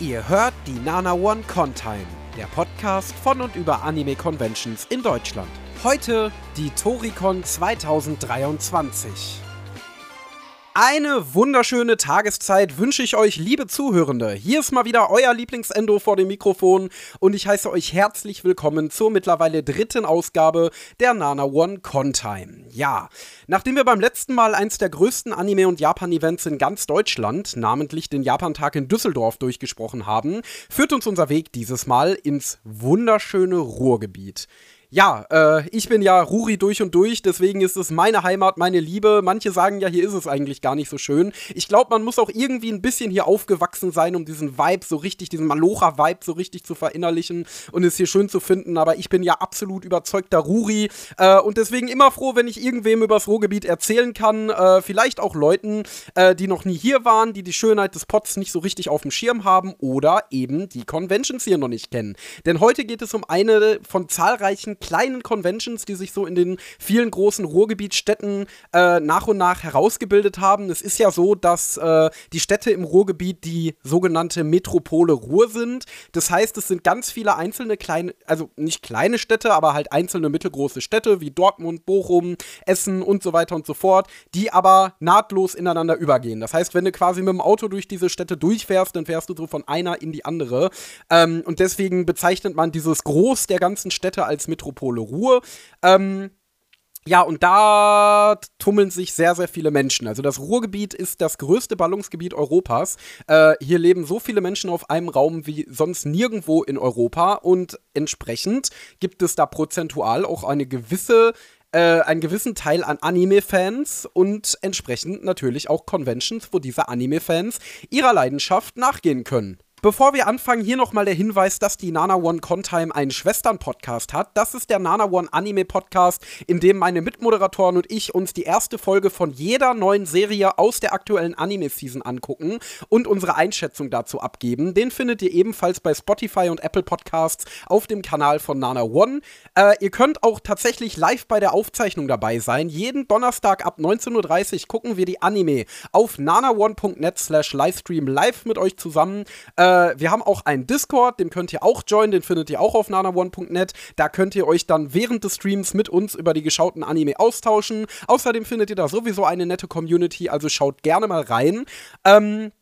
Ihr hört die Nana One Contime, der Podcast von und über Anime Conventions in Deutschland. Heute die Toricon 2023. Eine wunderschöne Tageszeit wünsche ich euch, liebe Zuhörende. Hier ist mal wieder euer Lieblingsendo vor dem Mikrofon und ich heiße euch herzlich willkommen zur mittlerweile dritten Ausgabe der Nana One Contime. Ja, nachdem wir beim letzten Mal eins der größten Anime- und Japan-Events in ganz Deutschland, namentlich den Japantag in Düsseldorf, durchgesprochen haben, führt uns unser Weg dieses Mal ins wunderschöne Ruhrgebiet. Ja, äh, ich bin ja Ruri durch und durch, deswegen ist es meine Heimat, meine Liebe. Manche sagen ja, hier ist es eigentlich gar nicht so schön. Ich glaube, man muss auch irgendwie ein bisschen hier aufgewachsen sein, um diesen Vibe so richtig, diesen Malocha-Vibe so richtig zu verinnerlichen und es hier schön zu finden. Aber ich bin ja absolut überzeugter Ruri äh, und deswegen immer froh, wenn ich irgendwem übers Ruhrgebiet erzählen kann. Äh, vielleicht auch Leuten, äh, die noch nie hier waren, die die Schönheit des Pots nicht so richtig auf dem Schirm haben oder eben die Conventions hier noch nicht kennen. Denn heute geht es um eine von zahlreichen kleinen Conventions, die sich so in den vielen großen Ruhrgebietstädten äh, nach und nach herausgebildet haben. Es ist ja so, dass äh, die Städte im Ruhrgebiet die sogenannte Metropole Ruhr sind. Das heißt, es sind ganz viele einzelne kleine, also nicht kleine Städte, aber halt einzelne mittelgroße Städte wie Dortmund, Bochum, Essen und so weiter und so fort, die aber nahtlos ineinander übergehen. Das heißt, wenn du quasi mit dem Auto durch diese Städte durchfährst, dann fährst du so von einer in die andere. Ähm, und deswegen bezeichnet man dieses Groß der ganzen Städte als Metropole Metropole Ruhr. Ähm, ja, und da tummeln sich sehr, sehr viele Menschen. Also das Ruhrgebiet ist das größte Ballungsgebiet Europas. Äh, hier leben so viele Menschen auf einem Raum wie sonst nirgendwo in Europa und entsprechend gibt es da prozentual auch eine gewisse äh, einen gewissen Teil an Anime-Fans und entsprechend natürlich auch Conventions, wo diese Anime-Fans ihrer Leidenschaft nachgehen können. Bevor wir anfangen, hier nochmal der Hinweis, dass die Nana One Contime einen Schwestern-Podcast hat. Das ist der Nana One Anime-Podcast, in dem meine Mitmoderatoren und ich uns die erste Folge von jeder neuen Serie aus der aktuellen Anime-Season angucken und unsere Einschätzung dazu abgeben. Den findet ihr ebenfalls bei Spotify und Apple Podcasts auf dem Kanal von Nana One. Äh, ihr könnt auch tatsächlich live bei der Aufzeichnung dabei sein. Jeden Donnerstag ab 19.30 Uhr gucken wir die Anime auf nanaone.net slash Livestream live mit euch zusammen. Äh, äh, wir haben auch einen Discord, den könnt ihr auch joinen, den findet ihr auch auf nanaone.net. Da könnt ihr euch dann während des Streams mit uns über die geschauten Anime austauschen. Außerdem findet ihr da sowieso eine nette Community, also schaut gerne mal rein. Ähm,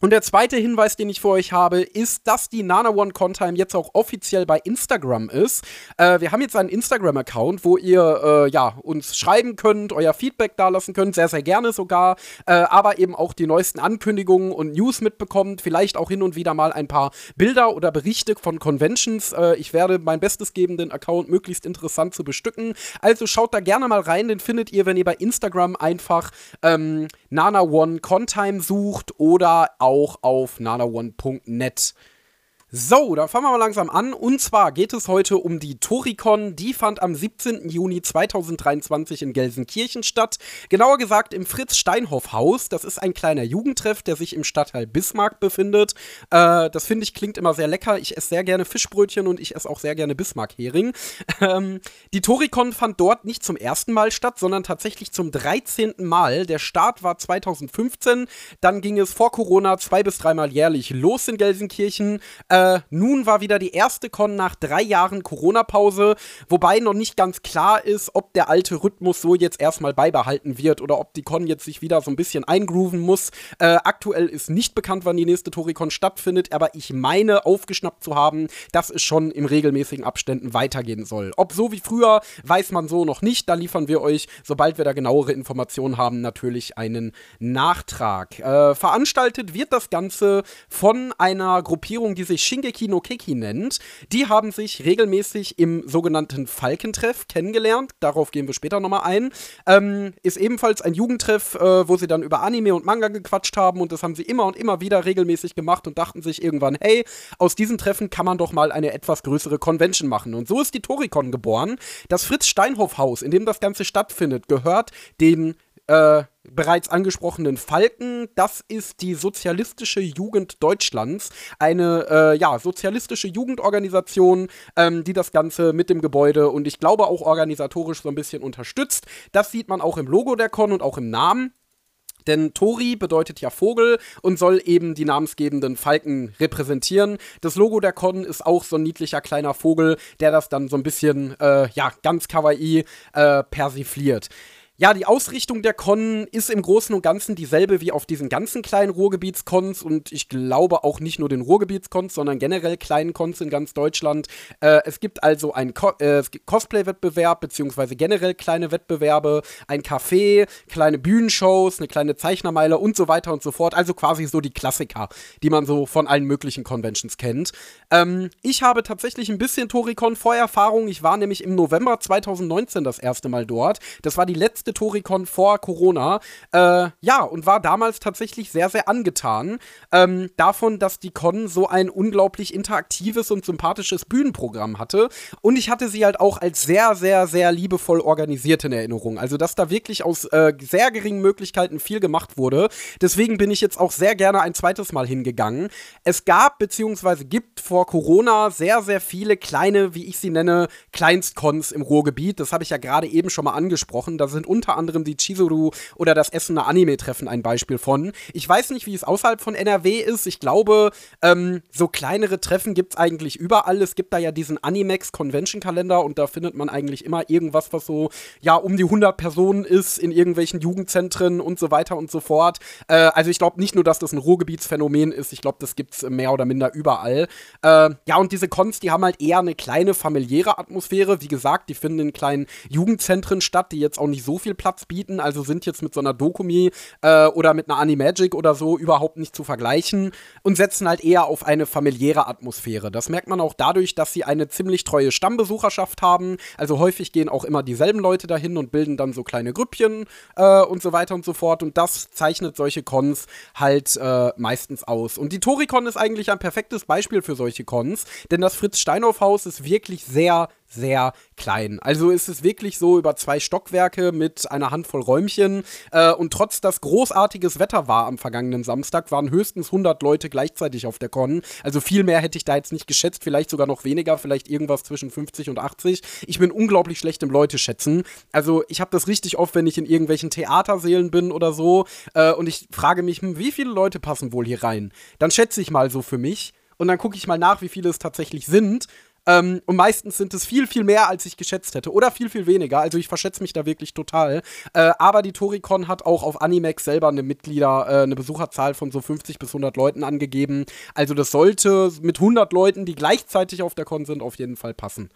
und der zweite Hinweis, den ich für euch habe, ist, dass die Nana One Contime jetzt auch offiziell bei Instagram ist. Äh, wir haben jetzt einen Instagram-Account, wo ihr äh, ja, uns schreiben könnt, euer Feedback dalassen könnt, sehr, sehr gerne sogar, äh, aber eben auch die neuesten Ankündigungen und News mitbekommt, vielleicht auch hin und wieder mal ein paar Bilder oder Berichte von Conventions. Äh, ich werde mein Bestes geben, den Account möglichst interessant zu bestücken. Also schaut da gerne mal rein, den findet ihr, wenn ihr bei Instagram einfach ähm, Nana One Contime sucht oder auch auf nanaone.net. So, dann fangen wir mal langsam an. Und zwar geht es heute um die Toricon. Die fand am 17. Juni 2023 in Gelsenkirchen statt. Genauer gesagt im Fritz-Steinhoff-Haus. Das ist ein kleiner Jugendtreff, der sich im Stadtteil Bismarck befindet. Äh, das finde ich klingt immer sehr lecker. Ich esse sehr gerne Fischbrötchen und ich esse auch sehr gerne Bismarck-Hering. Ähm, die Toricon fand dort nicht zum ersten Mal statt, sondern tatsächlich zum 13. Mal. Der Start war 2015. Dann ging es vor Corona zwei bis dreimal jährlich los in Gelsenkirchen. Äh, äh, nun war wieder die erste Con nach drei Jahren Corona-Pause, wobei noch nicht ganz klar ist, ob der alte Rhythmus so jetzt erstmal beibehalten wird oder ob die Con jetzt sich wieder so ein bisschen eingrooven muss. Äh, aktuell ist nicht bekannt, wann die nächste Toricon stattfindet, aber ich meine aufgeschnappt zu haben, dass es schon im regelmäßigen Abständen weitergehen soll. Ob so wie früher, weiß man so noch nicht. Da liefern wir euch, sobald wir da genauere Informationen haben, natürlich einen Nachtrag. Äh, veranstaltet wird das Ganze von einer Gruppierung, die sich Shingeki no Keki nennt. Die haben sich regelmäßig im sogenannten Falkentreff kennengelernt. Darauf gehen wir später nochmal ein. Ähm, ist ebenfalls ein Jugendtreff, äh, wo sie dann über Anime und Manga gequatscht haben und das haben sie immer und immer wieder regelmäßig gemacht und dachten sich irgendwann, hey, aus diesen Treffen kann man doch mal eine etwas größere Convention machen. Und so ist die Toricon geboren. Das Fritz-Steinhoff-Haus, in dem das Ganze stattfindet, gehört den äh, bereits angesprochenen Falken. Das ist die Sozialistische Jugend Deutschlands, eine äh, ja, sozialistische Jugendorganisation, ähm, die das Ganze mit dem Gebäude und ich glaube auch organisatorisch so ein bisschen unterstützt. Das sieht man auch im Logo der Con und auch im Namen. Denn Tori bedeutet ja Vogel und soll eben die namensgebenden Falken repräsentieren. Das Logo der Con ist auch so ein niedlicher kleiner Vogel, der das dann so ein bisschen, äh, ja, ganz kawaii äh, persifliert. Ja, die Ausrichtung der Con ist im Großen und Ganzen dieselbe wie auf diesen ganzen kleinen Ruhrgebietskons und ich glaube auch nicht nur den Ruhrgebietskons, sondern generell kleinen Cons in ganz Deutschland. Äh, es gibt also einen Co äh, Cosplay-Wettbewerb, beziehungsweise generell kleine Wettbewerbe, ein Café, kleine Bühnenshows, eine kleine Zeichnermeile und so weiter und so fort. Also quasi so die Klassiker, die man so von allen möglichen Conventions kennt. Ähm, ich habe tatsächlich ein bisschen Toricon Vorerfahrung. Ich war nämlich im November 2019 das erste Mal dort. Das war die letzte letzte Toricon vor Corona. Äh, ja, und war damals tatsächlich sehr, sehr angetan ähm, davon, dass die Con so ein unglaublich interaktives und sympathisches Bühnenprogramm hatte. Und ich hatte sie halt auch als sehr, sehr, sehr liebevoll organisiert in Erinnerung. Also, dass da wirklich aus äh, sehr geringen Möglichkeiten viel gemacht wurde. Deswegen bin ich jetzt auch sehr gerne ein zweites Mal hingegangen. Es gab beziehungsweise gibt vor Corona sehr, sehr viele kleine, wie ich sie nenne, Kleinstcons im Ruhrgebiet. Das habe ich ja gerade eben schon mal angesprochen. Da sind unter anderem die Chizuru oder das Essener Anime-Treffen ein Beispiel von. Ich weiß nicht, wie es außerhalb von NRW ist. Ich glaube, ähm, so kleinere Treffen gibt es eigentlich überall. Es gibt da ja diesen Animex Convention Kalender und da findet man eigentlich immer irgendwas, was so, ja, um die 100 Personen ist in irgendwelchen Jugendzentren und so weiter und so fort. Äh, also ich glaube nicht nur, dass das ein Ruhrgebietsphänomen ist, ich glaube, das gibt es mehr oder minder überall. Äh, ja, und diese Cons, die haben halt eher eine kleine familiäre Atmosphäre. Wie gesagt, die finden in kleinen Jugendzentren statt, die jetzt auch nicht so viel Platz bieten, also sind jetzt mit so einer Dokumi äh, oder mit einer Animagic oder so überhaupt nicht zu vergleichen und setzen halt eher auf eine familiäre Atmosphäre. Das merkt man auch dadurch, dass sie eine ziemlich treue Stammbesucherschaft haben. Also häufig gehen auch immer dieselben Leute dahin und bilden dann so kleine Grüppchen äh, und so weiter und so fort. Und das zeichnet solche Cons halt äh, meistens aus. Und die Toricon ist eigentlich ein perfektes Beispiel für solche Cons, denn das Fritz-Steinhoff-Haus ist wirklich sehr, sehr klein. Also ist es wirklich so über zwei Stockwerke mit einer Handvoll Räumchen. Äh, und trotz dass großartiges Wetter war am vergangenen Samstag, waren höchstens 100 Leute gleichzeitig auf der Con. Also viel mehr hätte ich da jetzt nicht geschätzt, vielleicht sogar noch weniger, vielleicht irgendwas zwischen 50 und 80. Ich bin unglaublich schlecht im Leute schätzen. Also ich habe das richtig oft, wenn ich in irgendwelchen Theatersälen bin oder so äh, und ich frage mich, hm, wie viele Leute passen wohl hier rein? Dann schätze ich mal so für mich und dann gucke ich mal nach, wie viele es tatsächlich sind ähm, und meistens sind es viel, viel mehr, als ich geschätzt hätte. Oder viel, viel weniger. Also ich verschätze mich da wirklich total. Äh, aber die Toricon hat auch auf Animex selber eine Mitglieder, äh, eine Besucherzahl von so 50 bis 100 Leuten angegeben. Also das sollte mit 100 Leuten, die gleichzeitig auf der Con sind, auf jeden Fall passen.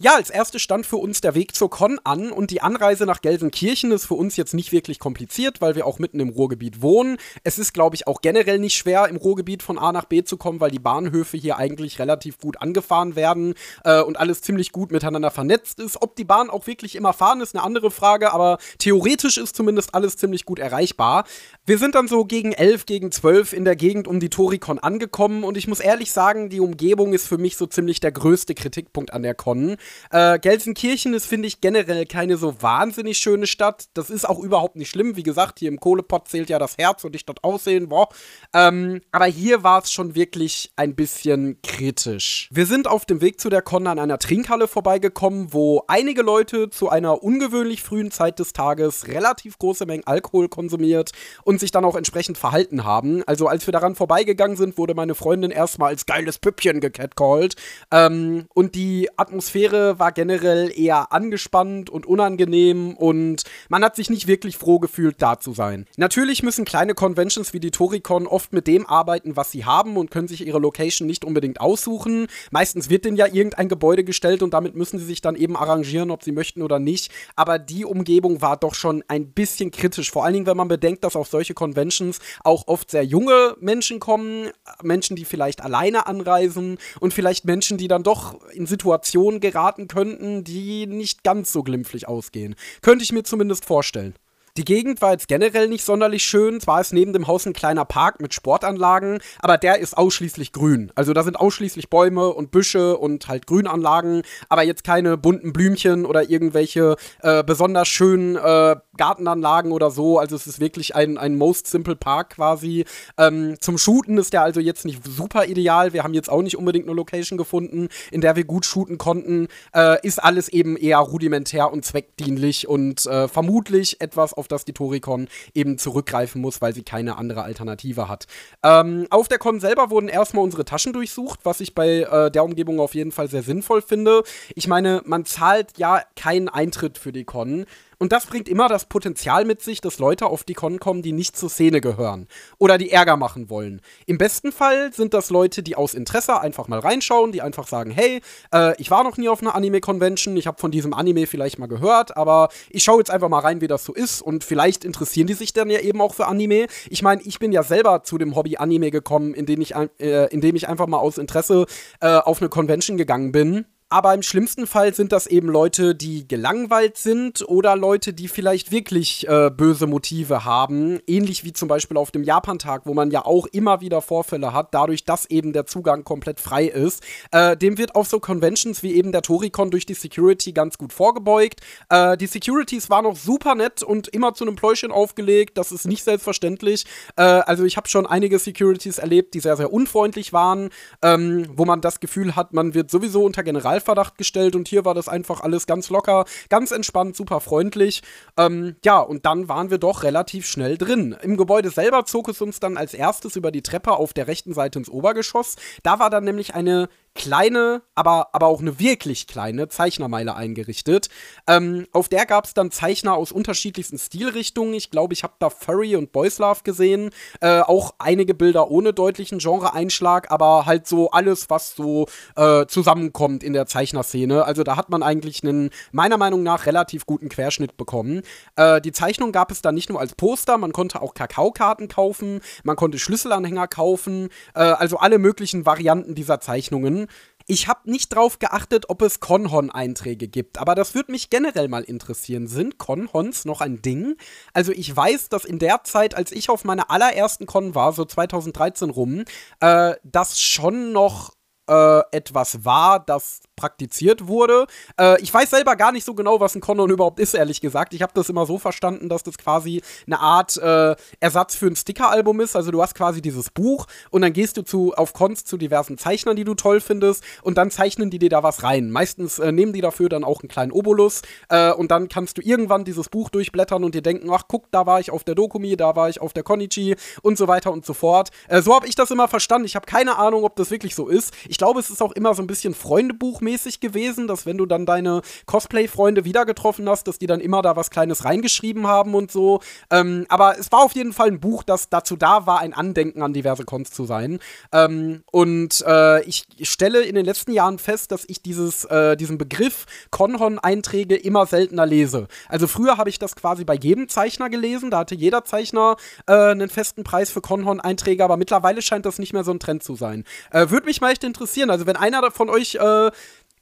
Ja, als erstes stand für uns der Weg zur Con an und die Anreise nach Gelsenkirchen ist für uns jetzt nicht wirklich kompliziert, weil wir auch mitten im Ruhrgebiet wohnen. Es ist, glaube ich, auch generell nicht schwer, im Ruhrgebiet von A nach B zu kommen, weil die Bahnhöfe hier eigentlich relativ gut angefahren werden äh, und alles ziemlich gut miteinander vernetzt ist. Ob die Bahn auch wirklich immer fahren, ist eine andere Frage, aber theoretisch ist zumindest alles ziemlich gut erreichbar. Wir sind dann so gegen 11, gegen 12 in der Gegend um die Toricon angekommen und ich muss ehrlich sagen, die Umgebung ist für mich so ziemlich der größte Kritikpunkt an der Con. Äh, Gelsenkirchen ist, finde ich, generell keine so wahnsinnig schöne Stadt. Das ist auch überhaupt nicht schlimm. Wie gesagt, hier im Kohlepott zählt ja das Herz und nicht das Aussehen. Boah. Ähm, aber hier war es schon wirklich ein bisschen kritisch. Wir sind auf dem Weg zu der Con an einer Trinkhalle vorbeigekommen, wo einige Leute zu einer ungewöhnlich frühen Zeit des Tages relativ große Mengen Alkohol konsumiert und sich dann auch entsprechend verhalten haben. Also als wir daran vorbeigegangen sind, wurde meine Freundin erstmal als geiles Püppchen gecatcalled. Ähm, und die Atmosphäre war generell eher angespannt und unangenehm und man hat sich nicht wirklich froh gefühlt, da zu sein. Natürlich müssen kleine Conventions wie die Toricon oft mit dem arbeiten, was sie haben und können sich ihre Location nicht unbedingt aussuchen. Meistens wird denen ja irgendein Gebäude gestellt und damit müssen sie sich dann eben arrangieren, ob sie möchten oder nicht. Aber die Umgebung war doch schon ein bisschen kritisch. Vor allen Dingen, wenn man bedenkt, dass auf solche Conventions auch oft sehr junge Menschen kommen, Menschen, die vielleicht alleine anreisen und vielleicht Menschen, die dann doch in Situationen geraten, starten könnten, die nicht ganz so glimpflich ausgehen. Könnte ich mir zumindest vorstellen. Die Gegend war jetzt generell nicht sonderlich schön. Zwar ist neben dem Haus ein kleiner Park mit Sportanlagen, aber der ist ausschließlich grün. Also da sind ausschließlich Bäume und Büsche und halt Grünanlagen, aber jetzt keine bunten Blümchen oder irgendwelche äh, besonders schönen äh, Gartenanlagen oder so. Also es ist wirklich ein, ein most simple Park quasi. Ähm, zum Shooten ist der also jetzt nicht super ideal. Wir haben jetzt auch nicht unbedingt eine Location gefunden, in der wir gut shooten konnten. Äh, ist alles eben eher rudimentär und zweckdienlich und äh, vermutlich etwas, auf auf das die Toricon eben zurückgreifen muss, weil sie keine andere Alternative hat. Ähm, auf der Con selber wurden erstmal unsere Taschen durchsucht, was ich bei äh, der Umgebung auf jeden Fall sehr sinnvoll finde. Ich meine, man zahlt ja keinen Eintritt für die Con. Und das bringt immer das Potenzial mit sich, dass Leute auf die Con kommen, die nicht zur Szene gehören oder die Ärger machen wollen. Im besten Fall sind das Leute, die aus Interesse einfach mal reinschauen, die einfach sagen, hey, äh, ich war noch nie auf einer Anime-Convention, ich habe von diesem Anime vielleicht mal gehört, aber ich schaue jetzt einfach mal rein, wie das so ist und vielleicht interessieren die sich dann ja eben auch für Anime. Ich meine, ich bin ja selber zu dem Hobby Anime gekommen, indem ich, äh, indem ich einfach mal aus Interesse äh, auf eine Convention gegangen bin aber im schlimmsten Fall sind das eben Leute, die gelangweilt sind oder Leute, die vielleicht wirklich äh, böse Motive haben. Ähnlich wie zum Beispiel auf dem Japantag, wo man ja auch immer wieder Vorfälle hat, dadurch, dass eben der Zugang komplett frei ist. Äh, dem wird auf so Conventions wie eben der Toricon durch die Security ganz gut vorgebeugt. Äh, die Securities waren auch super nett und immer zu einem Pläuschen aufgelegt. Das ist nicht selbstverständlich. Äh, also ich habe schon einige Securities erlebt, die sehr, sehr unfreundlich waren, ähm, wo man das Gefühl hat, man wird sowieso unter General Generalverdacht gestellt und hier war das einfach alles ganz locker, ganz entspannt, super freundlich. Ähm, ja, und dann waren wir doch relativ schnell drin. Im Gebäude selber zog es uns dann als erstes über die Treppe auf der rechten Seite ins Obergeschoss. Da war dann nämlich eine kleine, aber, aber auch eine wirklich kleine Zeichnermeile eingerichtet. Ähm, auf der gab es dann Zeichner aus unterschiedlichsten Stilrichtungen. Ich glaube, ich habe da Furry und Boys Love gesehen. Äh, auch einige Bilder ohne deutlichen Genreeinschlag, aber halt so alles, was so äh, zusammenkommt in der Zeichnerszene. Also da hat man eigentlich einen, meiner Meinung nach, relativ guten Querschnitt bekommen. Äh, die Zeichnung gab es dann nicht nur als Poster, man konnte auch Kakaokarten kaufen, man konnte Schlüsselanhänger kaufen, äh, also alle möglichen Varianten dieser Zeichnungen. Ich habe nicht drauf geachtet, ob es Conhon-Einträge gibt, aber das würde mich generell mal interessieren. Sind Conhons noch ein Ding? Also ich weiß, dass in der Zeit, als ich auf meiner allerersten Con war, so 2013 rum, äh, das schon noch äh, etwas war, das praktiziert wurde. Äh, ich weiß selber gar nicht so genau, was ein Condon überhaupt ist, ehrlich gesagt. Ich habe das immer so verstanden, dass das quasi eine Art äh, Ersatz für ein Sticker-Album ist. Also du hast quasi dieses Buch und dann gehst du zu, auf Cons zu diversen Zeichnern, die du toll findest und dann zeichnen die dir da was rein. Meistens äh, nehmen die dafür dann auch einen kleinen Obolus äh, und dann kannst du irgendwann dieses Buch durchblättern und dir denken, ach guck, da war ich auf der Dokumi, da war ich auf der Konichi und so weiter und so fort. Äh, so habe ich das immer verstanden. Ich habe keine Ahnung, ob das wirklich so ist. Ich glaube, es ist auch immer so ein bisschen Freundebuch mäßig gewesen, dass wenn du dann deine Cosplay-Freunde wieder getroffen hast, dass die dann immer da was Kleines reingeschrieben haben und so. Ähm, aber es war auf jeden Fall ein Buch, das dazu da war, ein Andenken an diverse Cons zu sein. Ähm, und äh, ich stelle in den letzten Jahren fest, dass ich dieses, äh, diesen Begriff Conhon-Einträge immer seltener lese. Also früher habe ich das quasi bei jedem Zeichner gelesen, da hatte jeder Zeichner äh, einen festen Preis für Conhon-Einträge, aber mittlerweile scheint das nicht mehr so ein Trend zu sein. Äh, Würde mich mal echt interessieren. Also wenn einer von euch äh,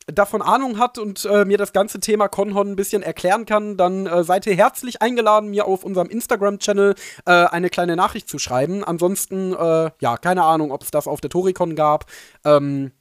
davon Ahnung hat und äh, mir das ganze Thema Conhon ein bisschen erklären kann, dann äh, seid ihr herzlich eingeladen, mir auf unserem Instagram-Channel äh, eine kleine Nachricht zu schreiben. Ansonsten, äh, ja, keine Ahnung, ob es das auf der Toricon gab. Ähm,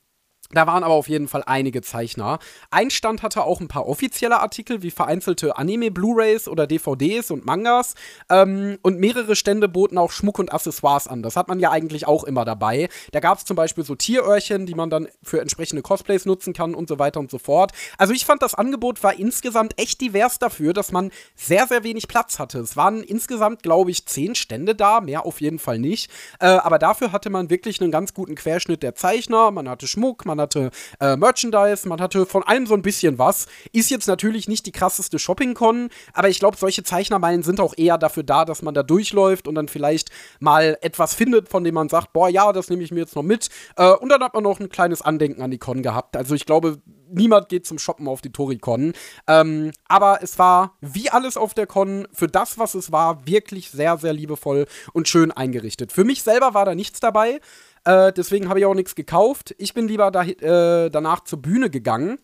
da waren aber auf jeden Fall einige Zeichner. Ein Stand hatte auch ein paar offizielle Artikel, wie vereinzelte Anime-Blu-Rays oder DVDs und Mangas. Ähm, und mehrere Stände boten auch Schmuck und Accessoires an. Das hat man ja eigentlich auch immer dabei. Da gab es zum Beispiel so Tieröhrchen, die man dann für entsprechende Cosplays nutzen kann und so weiter und so fort. Also ich fand, das Angebot war insgesamt echt divers dafür, dass man sehr, sehr wenig Platz hatte. Es waren insgesamt, glaube ich, zehn Stände da, mehr auf jeden Fall nicht. Äh, aber dafür hatte man wirklich einen ganz guten Querschnitt der Zeichner. Man hatte Schmuck, man man hatte äh, Merchandise, man hatte von allem so ein bisschen was. Ist jetzt natürlich nicht die krasseste Shopping-Con, aber ich glaube, solche Zeichnermeilen sind auch eher dafür da, dass man da durchläuft und dann vielleicht mal etwas findet, von dem man sagt, boah, ja, das nehme ich mir jetzt noch mit. Äh, und dann hat man noch ein kleines Andenken an die Con gehabt. Also ich glaube, niemand geht zum Shoppen auf die Toricon. Ähm, aber es war, wie alles auf der Con, für das, was es war, wirklich sehr, sehr liebevoll und schön eingerichtet. Für mich selber war da nichts dabei. Äh, deswegen habe ich auch nichts gekauft. Ich bin lieber da, äh, danach zur Bühne gegangen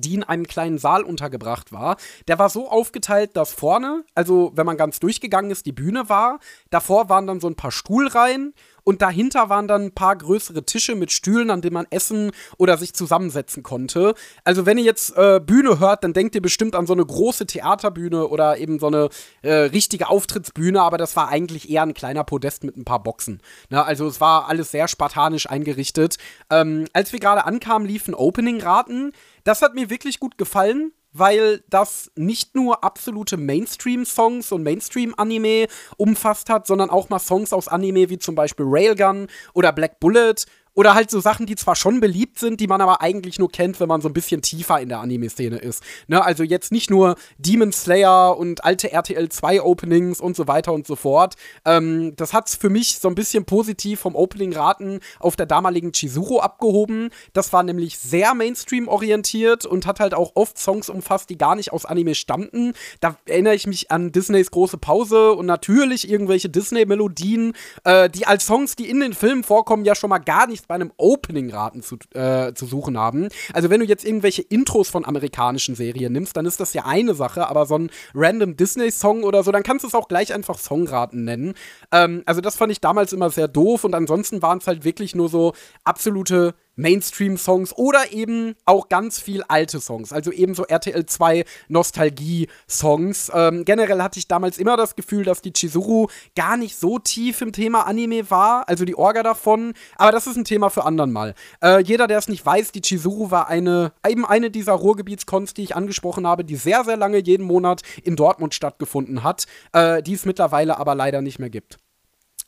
die in einem kleinen Saal untergebracht war. Der war so aufgeteilt, dass vorne, also wenn man ganz durchgegangen ist, die Bühne war. Davor waren dann so ein paar Stuhlreihen und dahinter waren dann ein paar größere Tische mit Stühlen, an denen man essen oder sich zusammensetzen konnte. Also wenn ihr jetzt äh, Bühne hört, dann denkt ihr bestimmt an so eine große Theaterbühne oder eben so eine äh, richtige Auftrittsbühne, aber das war eigentlich eher ein kleiner Podest mit ein paar Boxen. Ne? Also es war alles sehr spartanisch eingerichtet. Ähm, als wir gerade ankamen, liefen Opening-Raten. Das hat mir wirklich gut gefallen weil das nicht nur absolute Mainstream-Songs und Mainstream-Anime umfasst hat, sondern auch mal Songs aus Anime wie zum Beispiel Railgun oder Black Bullet oder halt so Sachen, die zwar schon beliebt sind, die man aber eigentlich nur kennt, wenn man so ein bisschen tiefer in der Anime-Szene ist. Ne? Also jetzt nicht nur Demon Slayer und alte RTL 2 Openings und so weiter und so fort. Ähm, das hat's für mich so ein bisschen positiv vom Opening-Raten auf der damaligen Chizuru abgehoben. Das war nämlich sehr Mainstream-orientiert und hat halt auch oft Songs umfasst, die gar nicht aus Anime stammten. Da erinnere ich mich an Disneys große Pause und natürlich irgendwelche Disney-Melodien, äh, die als Songs, die in den Filmen vorkommen, ja schon mal gar nicht bei einem Opening-Raten zu, äh, zu suchen haben. Also wenn du jetzt irgendwelche Intros von amerikanischen Serien nimmst, dann ist das ja eine Sache, aber so ein random Disney-Song oder so, dann kannst du es auch gleich einfach Songraten nennen. Ähm, also das fand ich damals immer sehr doof und ansonsten waren es halt wirklich nur so absolute Mainstream-Songs oder eben auch ganz viel alte Songs, also eben so RTL 2 Nostalgie-Songs. Ähm, generell hatte ich damals immer das Gefühl, dass die Chizuru gar nicht so tief im Thema Anime war, also die Orga davon, aber das ist ein Thema für anderen mal. Äh, jeder, der es nicht weiß, die Chizuru war eine, eben eine dieser Ruhrgebietskons, die ich angesprochen habe, die sehr, sehr lange jeden Monat in Dortmund stattgefunden hat, äh, die es mittlerweile aber leider nicht mehr gibt.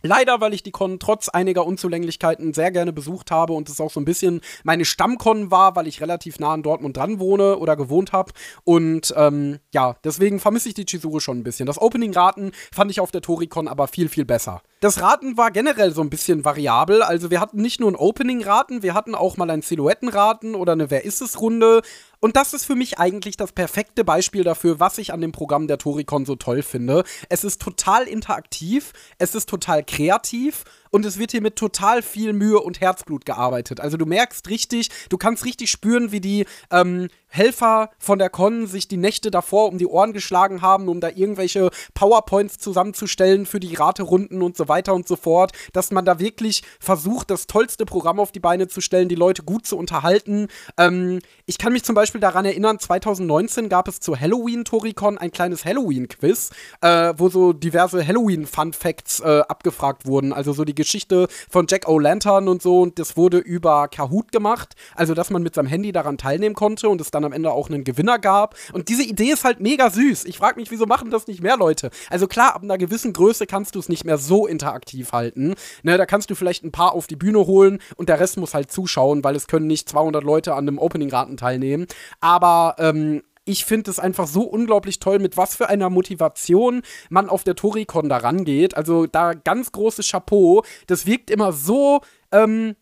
Leider, weil ich die Con trotz einiger Unzulänglichkeiten sehr gerne besucht habe und es auch so ein bisschen meine Stammkon war, weil ich relativ nah an Dortmund dran wohne oder gewohnt habe. Und ähm, ja, deswegen vermisse ich die Chizuru schon ein bisschen. Das Opening-Raten fand ich auf der Toricon aber viel, viel besser. Das Raten war generell so ein bisschen variabel. Also wir hatten nicht nur ein Opening-Raten, wir hatten auch mal ein Silhouetten-Raten oder eine Wer ist es Runde. Und das ist für mich eigentlich das perfekte Beispiel dafür, was ich an dem Programm der Toricon so toll finde. Es ist total interaktiv, es ist total kreativ und es wird hier mit total viel Mühe und Herzblut gearbeitet. Also du merkst richtig, du kannst richtig spüren, wie die ähm, Helfer von der Con sich die Nächte davor um die Ohren geschlagen haben, um da irgendwelche PowerPoints zusammenzustellen für die Raterunden und so weiter und so fort, dass man da wirklich versucht, das tollste Programm auf die Beine zu stellen, die Leute gut zu unterhalten. Ähm, ich kann mich zum Beispiel daran erinnern, 2019 gab es zu Halloween Toricon ein kleines Halloween-Quiz, äh, wo so diverse Halloween-Fun-Facts äh, abgefragt wurden, also so die Geschichte von Jack O'Lantern und so und das wurde über Kahoot gemacht, also dass man mit seinem Handy daran teilnehmen konnte und es dann am Ende auch einen Gewinner gab und diese Idee ist halt mega süß. Ich frage mich, wieso machen das nicht mehr Leute? Also klar, ab einer gewissen Größe kannst du es nicht mehr so interaktiv halten, ne, da kannst du vielleicht ein paar auf die Bühne holen und der Rest muss halt zuschauen, weil es können nicht 200 Leute an einem Opening-Raten teilnehmen, aber ähm, ich finde es einfach so unglaublich toll, mit was für einer Motivation man auf der Toricon da rangeht. Also da ganz großes Chapeau. Das wirkt immer so, ähm,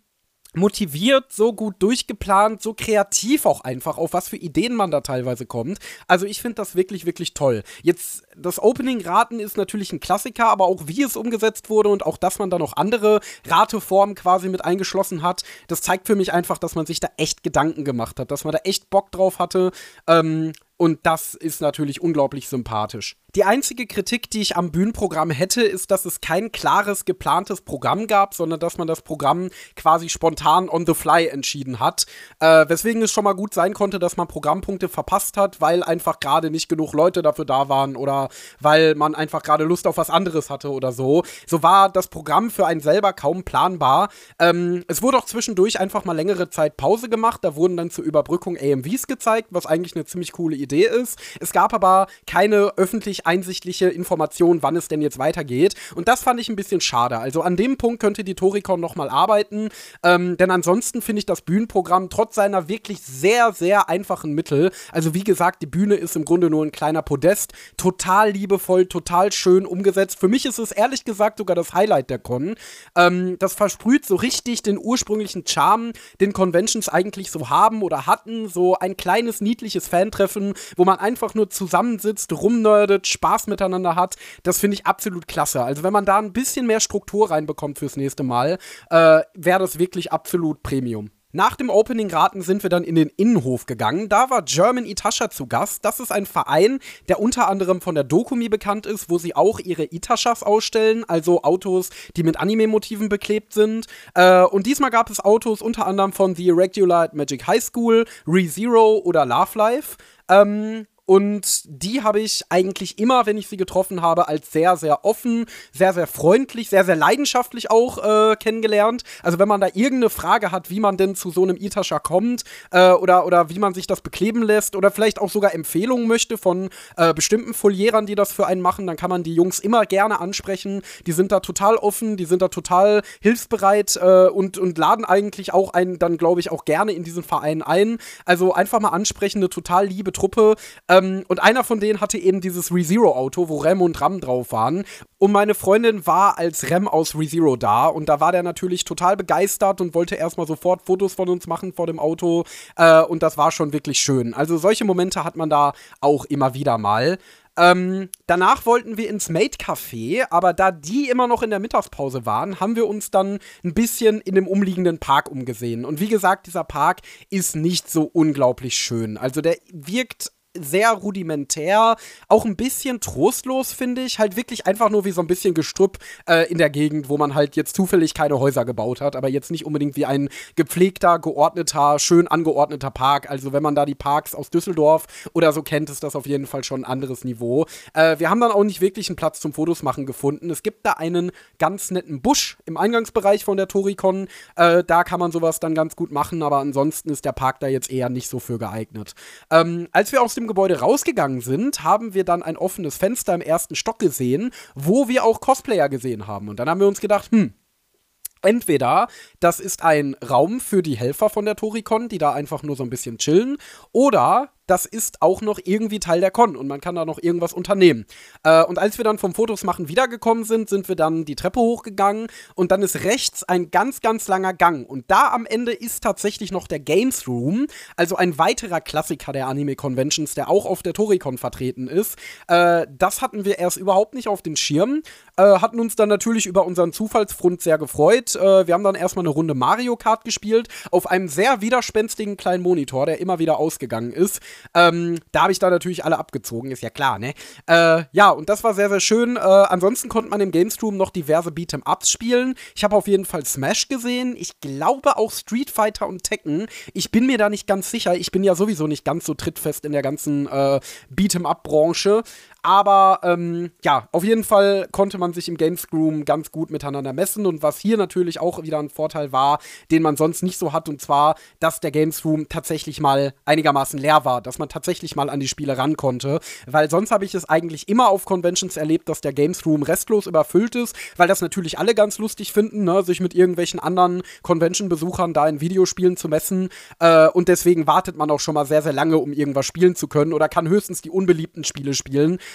motiviert, so gut durchgeplant, so kreativ auch einfach, auf was für Ideen man da teilweise kommt. Also ich finde das wirklich, wirklich toll. Jetzt, das Opening-Raten ist natürlich ein Klassiker, aber auch wie es umgesetzt wurde und auch, dass man da noch andere Rateformen quasi mit eingeschlossen hat, das zeigt für mich einfach, dass man sich da echt Gedanken gemacht hat, dass man da echt Bock drauf hatte. Ähm, und das ist natürlich unglaublich sympathisch. Die einzige Kritik, die ich am Bühnenprogramm hätte, ist, dass es kein klares, geplantes Programm gab, sondern dass man das Programm quasi spontan on the fly entschieden hat. Äh, weswegen es schon mal gut sein konnte, dass man Programmpunkte verpasst hat, weil einfach gerade nicht genug Leute dafür da waren oder weil man einfach gerade Lust auf was anderes hatte oder so. So war das Programm für einen selber kaum planbar. Ähm, es wurde auch zwischendurch einfach mal längere Zeit Pause gemacht. Da wurden dann zur Überbrückung AMVs gezeigt, was eigentlich eine ziemlich coole Idee ist. Es gab aber keine öffentlich einsichtliche Information, wann es denn jetzt weitergeht. Und das fand ich ein bisschen schade. Also an dem Punkt könnte die Toricon nochmal arbeiten. Ähm, denn ansonsten finde ich das Bühnenprogramm trotz seiner wirklich sehr, sehr einfachen Mittel, also wie gesagt, die Bühne ist im Grunde nur ein kleiner Podest, total liebevoll, total schön umgesetzt. Für mich ist es ehrlich gesagt sogar das Highlight der Con. Ähm, das versprüht so richtig den ursprünglichen Charme, den Conventions eigentlich so haben oder hatten. So ein kleines, niedliches Fantreffen, wo man einfach nur zusammensitzt, rumnerdet, Spaß miteinander hat. Das finde ich absolut klasse. Also wenn man da ein bisschen mehr Struktur reinbekommt fürs nächste Mal, äh, wäre das wirklich absolut Premium. Nach dem Opening-Raten sind wir dann in den Innenhof gegangen. Da war German Itasha zu Gast. Das ist ein Verein, der unter anderem von der Dokumi bekannt ist, wo sie auch ihre Itashas ausstellen, also Autos, die mit Anime-Motiven beklebt sind. Äh, und diesmal gab es Autos unter anderem von The Irregular Magic High School, ReZero oder Love Life. Ähm, Und die habe ich eigentlich immer, wenn ich sie getroffen habe, als sehr, sehr offen, sehr, sehr freundlich, sehr, sehr leidenschaftlich auch äh, kennengelernt. Also wenn man da irgendeine Frage hat, wie man denn zu so einem Itascha kommt äh, oder, oder wie man sich das bekleben lässt oder vielleicht auch sogar Empfehlungen möchte von äh, bestimmten Folierern, die das für einen machen, dann kann man die Jungs immer gerne ansprechen. Die sind da total offen, die sind da total hilfsbereit äh, und, und laden eigentlich auch einen dann, glaube ich, auch gerne in diesen Verein ein. Also einfach mal ansprechen, eine total liebe Truppe. Ähm, und einer von denen hatte eben dieses ReZero-Auto, wo Rem und Ram drauf waren. Und meine Freundin war als Rem aus ReZero da und da war der natürlich total begeistert und wollte erstmal sofort Fotos von uns machen vor dem Auto. Äh, und das war schon wirklich schön. Also solche Momente hat man da auch immer wieder mal. Ähm, danach wollten wir ins Mate Café, aber da die immer noch in der Mittagspause waren, haben wir uns dann ein bisschen in dem umliegenden Park umgesehen. Und wie gesagt, dieser Park ist nicht so unglaublich schön. Also der wirkt sehr rudimentär, auch ein bisschen trostlos, finde ich. Halt wirklich einfach nur wie so ein bisschen Gestrüpp äh, in der Gegend, wo man halt jetzt zufällig keine Häuser gebaut hat, aber jetzt nicht unbedingt wie ein gepflegter, geordneter, schön angeordneter Park. Also wenn man da die Parks aus Düsseldorf oder so kennt, ist das auf jeden Fall schon ein anderes Niveau. Äh, wir haben dann auch nicht wirklich einen Platz zum Fotos machen gefunden. Es gibt da einen ganz netten Busch im Eingangsbereich von der Toricon. Äh, da kann man sowas dann ganz gut machen, aber ansonsten ist der Park da jetzt eher nicht so für geeignet. Ähm, als wir aus dem Gebäude rausgegangen sind, haben wir dann ein offenes Fenster im ersten Stock gesehen, wo wir auch Cosplayer gesehen haben. Und dann haben wir uns gedacht, hm, Entweder das ist ein Raum für die Helfer von der Toricon, die da einfach nur so ein bisschen chillen, oder das ist auch noch irgendwie Teil der Con und man kann da noch irgendwas unternehmen. Äh, und als wir dann vom Fotos machen wiedergekommen sind, sind wir dann die Treppe hochgegangen und dann ist rechts ein ganz, ganz langer Gang. Und da am Ende ist tatsächlich noch der Games Room, also ein weiterer Klassiker der Anime Conventions, der auch auf der Toricon vertreten ist. Äh, das hatten wir erst überhaupt nicht auf den Schirm, äh, hatten uns dann natürlich über unseren Zufallsfront sehr gefreut. Äh, wir haben dann erstmal eine Runde Mario Kart gespielt auf einem sehr widerspenstigen kleinen Monitor, der immer wieder ausgegangen ist. Ähm, da habe ich da natürlich alle abgezogen, ist ja klar, ne? Äh, ja, und das war sehr, sehr schön. Äh, ansonsten konnte man im Gamestream noch diverse Beat'em-Ups spielen. Ich habe auf jeden Fall Smash gesehen. Ich glaube auch Street Fighter und Tekken. Ich bin mir da nicht ganz sicher. Ich bin ja sowieso nicht ganz so trittfest in der ganzen äh, Beat'em-Up-Branche. Aber ähm, ja, auf jeden Fall konnte man sich im Gamesroom ganz gut miteinander messen. Und was hier natürlich auch wieder ein Vorteil war, den man sonst nicht so hat, und zwar, dass der Gamesroom tatsächlich mal einigermaßen leer war, dass man tatsächlich mal an die Spiele ran konnte. Weil sonst habe ich es eigentlich immer auf Conventions erlebt, dass der Gamesroom restlos überfüllt ist, weil das natürlich alle ganz lustig finden, ne, sich mit irgendwelchen anderen Convention-Besuchern da in Videospielen zu messen. Äh, und deswegen wartet man auch schon mal sehr, sehr lange, um irgendwas spielen zu können oder kann höchstens die unbeliebten Spiele spielen.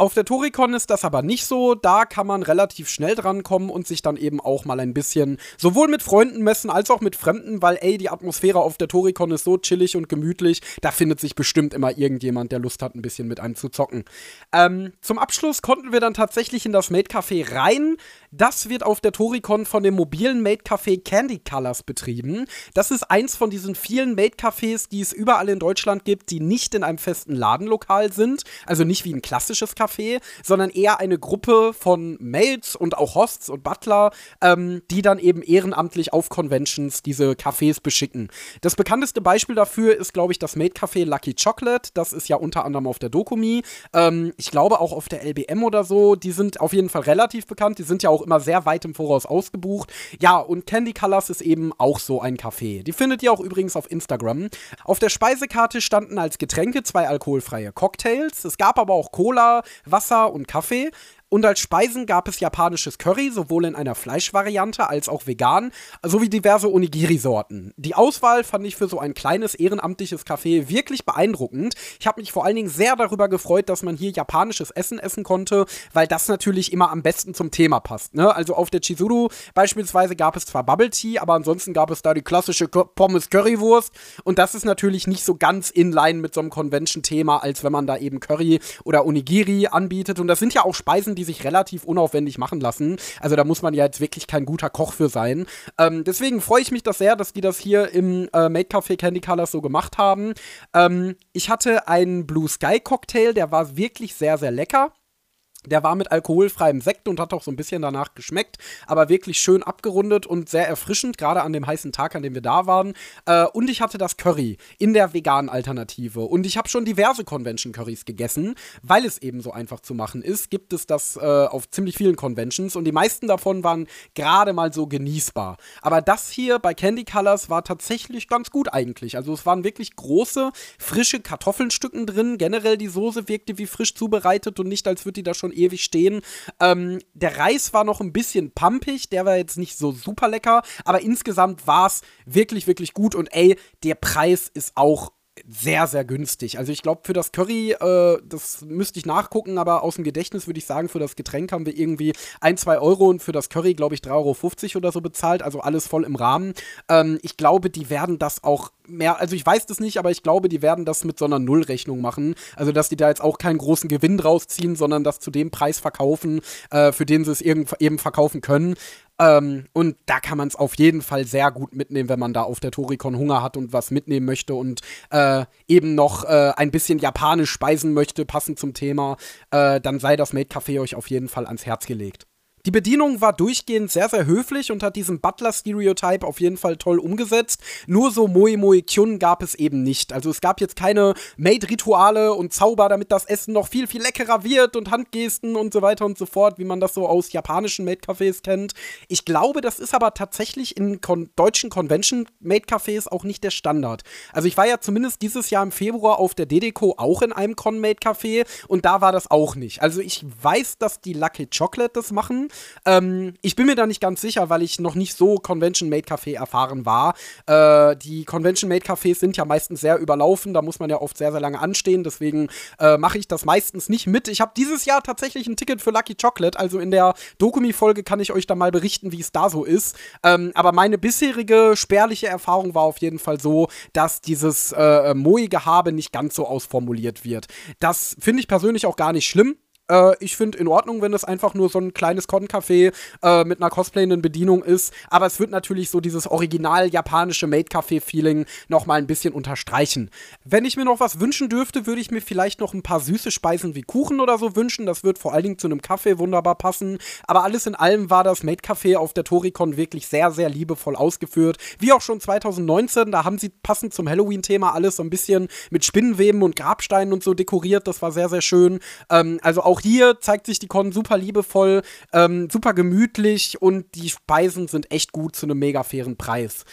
Auf der Toricon ist das aber nicht so. Da kann man relativ schnell drankommen und sich dann eben auch mal ein bisschen sowohl mit Freunden messen als auch mit Fremden, weil ey, die Atmosphäre auf der Toricon ist so chillig und gemütlich. Da findet sich bestimmt immer irgendjemand, der Lust hat, ein bisschen mit einem zu zocken. Ähm, zum Abschluss konnten wir dann tatsächlich in das Made Café rein. Das wird auf der Toricon von dem mobilen Made Café Candy Colors betrieben. Das ist eins von diesen vielen Made Cafés, die es überall in Deutschland gibt, die nicht in einem festen Ladenlokal sind. Also nicht wie ein klassisches Café Café, sondern eher eine Gruppe von Maids und auch Hosts und Butler, ähm, die dann eben ehrenamtlich auf Conventions diese Cafés beschicken. Das bekannteste Beispiel dafür ist, glaube ich, das Maid Café Lucky Chocolate. Das ist ja unter anderem auf der Dokumi. Ähm, ich glaube auch auf der LBM oder so. Die sind auf jeden Fall relativ bekannt. Die sind ja auch immer sehr weit im Voraus ausgebucht. Ja, und Candy Colors ist eben auch so ein Café. Die findet ihr auch übrigens auf Instagram. Auf der Speisekarte standen als Getränke zwei alkoholfreie Cocktails. Es gab aber auch Cola, Wasser und Kaffee. Und als Speisen gab es japanisches Curry, sowohl in einer Fleischvariante als auch vegan, sowie diverse Onigiri-Sorten. Die Auswahl fand ich für so ein kleines ehrenamtliches Café wirklich beeindruckend. Ich habe mich vor allen Dingen sehr darüber gefreut, dass man hier japanisches Essen essen konnte, weil das natürlich immer am besten zum Thema passt. Ne? Also auf der Chizuru beispielsweise gab es zwar Bubble Tea, aber ansonsten gab es da die klassische Pommes Currywurst und das ist natürlich nicht so ganz in line mit so einem Convention-Thema, als wenn man da eben Curry oder Onigiri anbietet. Und das sind ja auch Speisen, die die sich relativ unaufwendig machen lassen. Also da muss man ja jetzt wirklich kein guter Koch für sein. Ähm, deswegen freue ich mich das sehr, dass die das hier im äh, Made Café Candy Colors so gemacht haben. Ähm, ich hatte einen Blue Sky Cocktail, der war wirklich sehr, sehr lecker. Der war mit alkoholfreiem Sekt und hat auch so ein bisschen danach geschmeckt, aber wirklich schön abgerundet und sehr erfrischend, gerade an dem heißen Tag, an dem wir da waren. Äh, und ich hatte das Curry in der veganen Alternative. Und ich habe schon diverse Convention-Currys gegessen, weil es eben so einfach zu machen ist. Gibt es das äh, auf ziemlich vielen Conventions und die meisten davon waren gerade mal so genießbar. Aber das hier bei Candy Colors war tatsächlich ganz gut eigentlich. Also es waren wirklich große, frische Kartoffelstücken drin. Generell die Soße wirkte wie frisch zubereitet und nicht, als würde die da schon schon ewig stehen. Ähm, der Reis war noch ein bisschen pumpig, der war jetzt nicht so super lecker, aber insgesamt war es wirklich, wirklich gut und ey, der Preis ist auch sehr, sehr günstig. Also ich glaube, für das Curry, äh, das müsste ich nachgucken, aber aus dem Gedächtnis würde ich sagen, für das Getränk haben wir irgendwie ein, zwei Euro und für das Curry, glaube ich, 3,50 Euro oder so bezahlt. Also alles voll im Rahmen. Ähm, ich glaube, die werden das auch mehr, also ich weiß das nicht, aber ich glaube, die werden das mit so einer Nullrechnung machen. Also, dass die da jetzt auch keinen großen Gewinn draus ziehen, sondern das zu dem Preis verkaufen, äh, für den sie es eben verkaufen können. Ähm, und da kann man es auf jeden Fall sehr gut mitnehmen, wenn man da auf der Torikon Hunger hat und was mitnehmen möchte und äh, eben noch äh, ein bisschen japanisch speisen möchte, passend zum Thema. Äh, dann sei das Made Café euch auf jeden Fall ans Herz gelegt. Die Bedienung war durchgehend sehr, sehr höflich und hat diesen Butler-Stereotype auf jeden Fall toll umgesetzt. Nur so Moi Moi Kyun gab es eben nicht. Also es gab jetzt keine Maid-Rituale und Zauber, damit das Essen noch viel, viel leckerer wird und Handgesten und so weiter und so fort, wie man das so aus japanischen Maid-Cafés kennt. Ich glaube, das ist aber tatsächlich in kon deutschen Convention-Maid-Cafés auch nicht der Standard. Also ich war ja zumindest dieses Jahr im Februar auf der Dedeco auch in einem Con-Maid-Café und da war das auch nicht. Also ich weiß, dass die Lucky Chocolate das machen. Ähm, ich bin mir da nicht ganz sicher, weil ich noch nicht so Convention Made Café erfahren war. Äh, die Convention Made Cafés sind ja meistens sehr überlaufen, da muss man ja oft sehr, sehr lange anstehen, deswegen äh, mache ich das meistens nicht mit. Ich habe dieses Jahr tatsächlich ein Ticket für Lucky Chocolate, also in der Dokumi-Folge kann ich euch da mal berichten, wie es da so ist. Ähm, aber meine bisherige spärliche Erfahrung war auf jeden Fall so, dass dieses äh, Moe-Gehabe nicht ganz so ausformuliert wird. Das finde ich persönlich auch gar nicht schlimm. Äh, ich finde in Ordnung, wenn es einfach nur so ein kleines Con-Café äh, mit einer cosplayenden Bedienung ist. Aber es wird natürlich so dieses original japanische Maid-Café-Feeling noch mal ein bisschen unterstreichen. Wenn ich mir noch was wünschen dürfte, würde ich mir vielleicht noch ein paar süße Speisen wie Kuchen oder so wünschen. Das wird vor allen Dingen zu einem Kaffee wunderbar passen. Aber alles in allem war das Maid-Café auf der Toricon wirklich sehr, sehr liebevoll ausgeführt. Wie auch schon 2019, da haben sie passend zum Halloween-Thema alles so ein bisschen mit Spinnenweben und Grabsteinen und so dekoriert. Das war sehr, sehr schön. Ähm, also auch auch hier zeigt sich die Con super liebevoll, ähm, super gemütlich und die Speisen sind echt gut zu einem mega fairen Preis.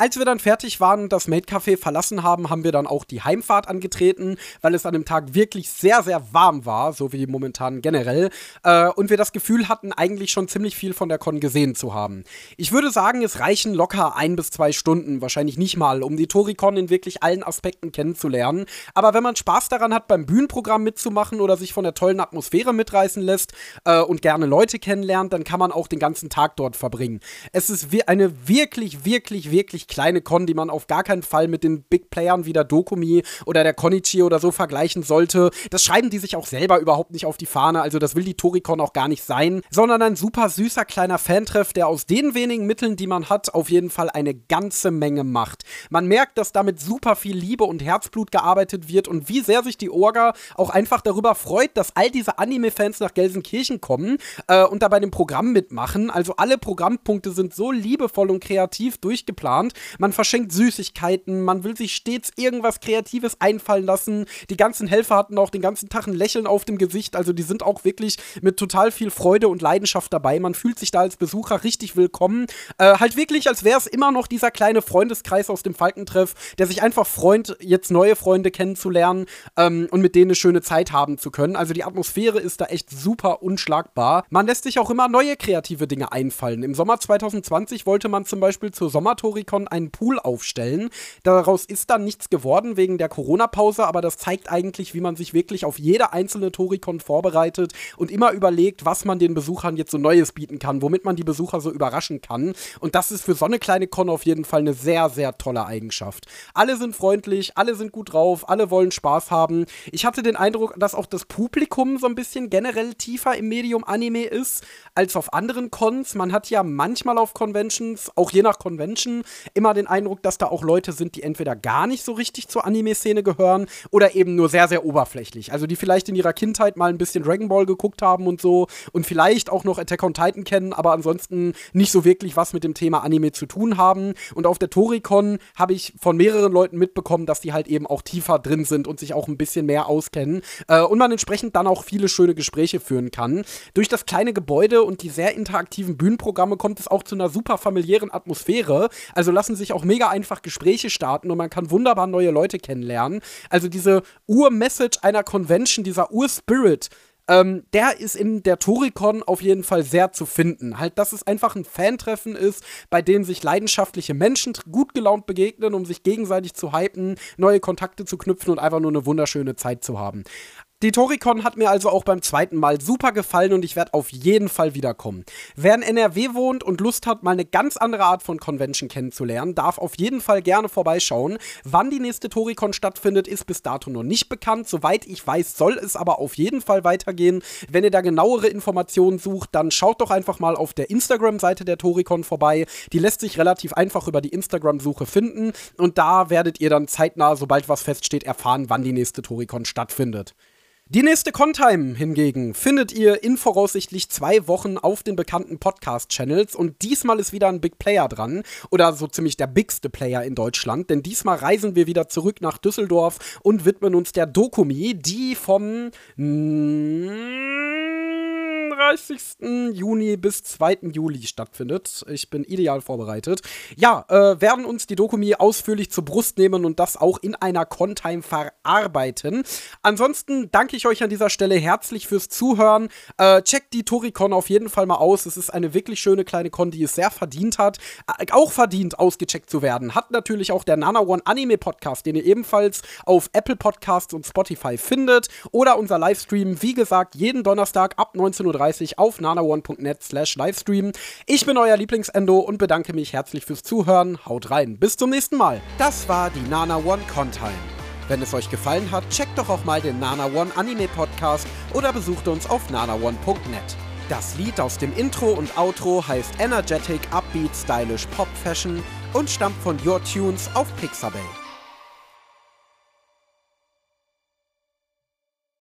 Als wir dann fertig waren und das Maid Café verlassen haben, haben wir dann auch die Heimfahrt angetreten, weil es an dem Tag wirklich sehr, sehr warm war, so wie momentan generell. Äh, und wir das Gefühl hatten, eigentlich schon ziemlich viel von der Con gesehen zu haben. Ich würde sagen, es reichen locker ein bis zwei Stunden, wahrscheinlich nicht mal, um die Toricon in wirklich allen Aspekten kennenzulernen. Aber wenn man Spaß daran hat, beim Bühnenprogramm mitzumachen oder sich von der tollen Atmosphäre mitreißen lässt äh, und gerne Leute kennenlernt, dann kann man auch den ganzen Tag dort verbringen. Es ist eine wirklich, wirklich, wirklich kleine Con, die man auf gar keinen Fall mit den Big Playern wie der Dokumi oder der Konichi oder so vergleichen sollte. Das schreiben die sich auch selber überhaupt nicht auf die Fahne, also das will die Toricon auch gar nicht sein, sondern ein super süßer kleiner Fantreff, der aus den wenigen Mitteln, die man hat, auf jeden Fall eine ganze Menge macht. Man merkt, dass damit super viel Liebe und Herzblut gearbeitet wird und wie sehr sich die Orga auch einfach darüber freut, dass all diese Anime-Fans nach Gelsenkirchen kommen äh, und da bei dem Programm mitmachen. Also alle Programmpunkte sind so liebevoll und kreativ durchgeplant, man verschenkt Süßigkeiten, man will sich stets irgendwas Kreatives einfallen lassen. Die ganzen Helfer hatten auch den ganzen Tag ein Lächeln auf dem Gesicht, also die sind auch wirklich mit total viel Freude und Leidenschaft dabei. Man fühlt sich da als Besucher richtig willkommen. Äh, halt wirklich, als wäre es immer noch dieser kleine Freundeskreis aus dem Falkentreff, der sich einfach freut, jetzt neue Freunde kennenzulernen ähm, und mit denen eine schöne Zeit haben zu können. Also die Atmosphäre ist da echt super unschlagbar. Man lässt sich auch immer neue kreative Dinge einfallen. Im Sommer 2020 wollte man zum Beispiel zur Sommertoricon einen Pool aufstellen. Daraus ist dann nichts geworden wegen der Corona-Pause, aber das zeigt eigentlich, wie man sich wirklich auf jede einzelne Toricon vorbereitet und immer überlegt, was man den Besuchern jetzt so Neues bieten kann, womit man die Besucher so überraschen kann. Und das ist für so eine kleine Con auf jeden Fall eine sehr, sehr tolle Eigenschaft. Alle sind freundlich, alle sind gut drauf, alle wollen Spaß haben. Ich hatte den Eindruck, dass auch das Publikum so ein bisschen generell tiefer im Medium Anime ist als auf anderen Cons. Man hat ja manchmal auf Conventions, auch je nach Convention, immer den Eindruck, dass da auch Leute sind, die entweder gar nicht so richtig zur Anime-Szene gehören oder eben nur sehr, sehr oberflächlich. Also die vielleicht in ihrer Kindheit mal ein bisschen Dragon Ball geguckt haben und so und vielleicht auch noch Attack on Titan kennen, aber ansonsten nicht so wirklich was mit dem Thema Anime zu tun haben. Und auf der Toricon habe ich von mehreren Leuten mitbekommen, dass die halt eben auch tiefer drin sind und sich auch ein bisschen mehr auskennen äh, und man entsprechend dann auch viele schöne Gespräche führen kann. Durch das kleine Gebäude und die sehr interaktiven Bühnenprogramme kommt es auch zu einer super familiären Atmosphäre. Also lassen sich auch mega einfach Gespräche starten und man kann wunderbar neue Leute kennenlernen. Also diese Ur-Message einer Convention, dieser Ur-Spirit, ähm, der ist in der Toricon auf jeden Fall sehr zu finden. Halt, dass es einfach ein Fantreffen ist, bei dem sich leidenschaftliche Menschen gut gelaunt begegnen, um sich gegenseitig zu hypen, neue Kontakte zu knüpfen und einfach nur eine wunderschöne Zeit zu haben. Die Toricon hat mir also auch beim zweiten Mal super gefallen und ich werde auf jeden Fall wiederkommen. Wer in NRW wohnt und Lust hat, mal eine ganz andere Art von Convention kennenzulernen, darf auf jeden Fall gerne vorbeischauen. Wann die nächste Toricon stattfindet, ist bis dato noch nicht bekannt. Soweit ich weiß, soll es aber auf jeden Fall weitergehen. Wenn ihr da genauere Informationen sucht, dann schaut doch einfach mal auf der Instagram-Seite der Toricon vorbei. Die lässt sich relativ einfach über die Instagram-Suche finden und da werdet ihr dann zeitnah, sobald was feststeht, erfahren, wann die nächste Toricon stattfindet. Die nächste Contime hingegen findet ihr in voraussichtlich zwei Wochen auf den bekannten Podcast-Channels. Und diesmal ist wieder ein Big Player dran oder so ziemlich der bigste Player in Deutschland, denn diesmal reisen wir wieder zurück nach Düsseldorf und widmen uns der Dokumi, die vom 31. Juni bis 2. Juli stattfindet. Ich bin ideal vorbereitet. Ja, äh, werden uns die Dokumi ausführlich zur Brust nehmen und das auch in einer Contime verarbeiten. Ansonsten danke ich euch an dieser Stelle herzlich fürs Zuhören. Äh, checkt die Toricon auf jeden Fall mal aus. Es ist eine wirklich schöne kleine Con, die es sehr verdient hat. Äh, auch verdient, ausgecheckt zu werden. Hat natürlich auch der Nana One Anime Podcast, den ihr ebenfalls auf Apple Podcasts und Spotify findet. Oder unser Livestream, wie gesagt, jeden Donnerstag ab 19.30 Uhr auf nanaone.net slash Livestream. Ich bin euer Lieblingsendo und bedanke mich herzlich fürs Zuhören. Haut rein. Bis zum nächsten Mal. Das war die Nana One Contime. Wenn es euch gefallen hat, checkt doch auch mal den Nana One Anime Podcast oder besucht uns auf nanaone.net. Das Lied aus dem Intro und Outro heißt Energetic Upbeat Stylish Pop Fashion und stammt von Your Tunes auf Pixabay.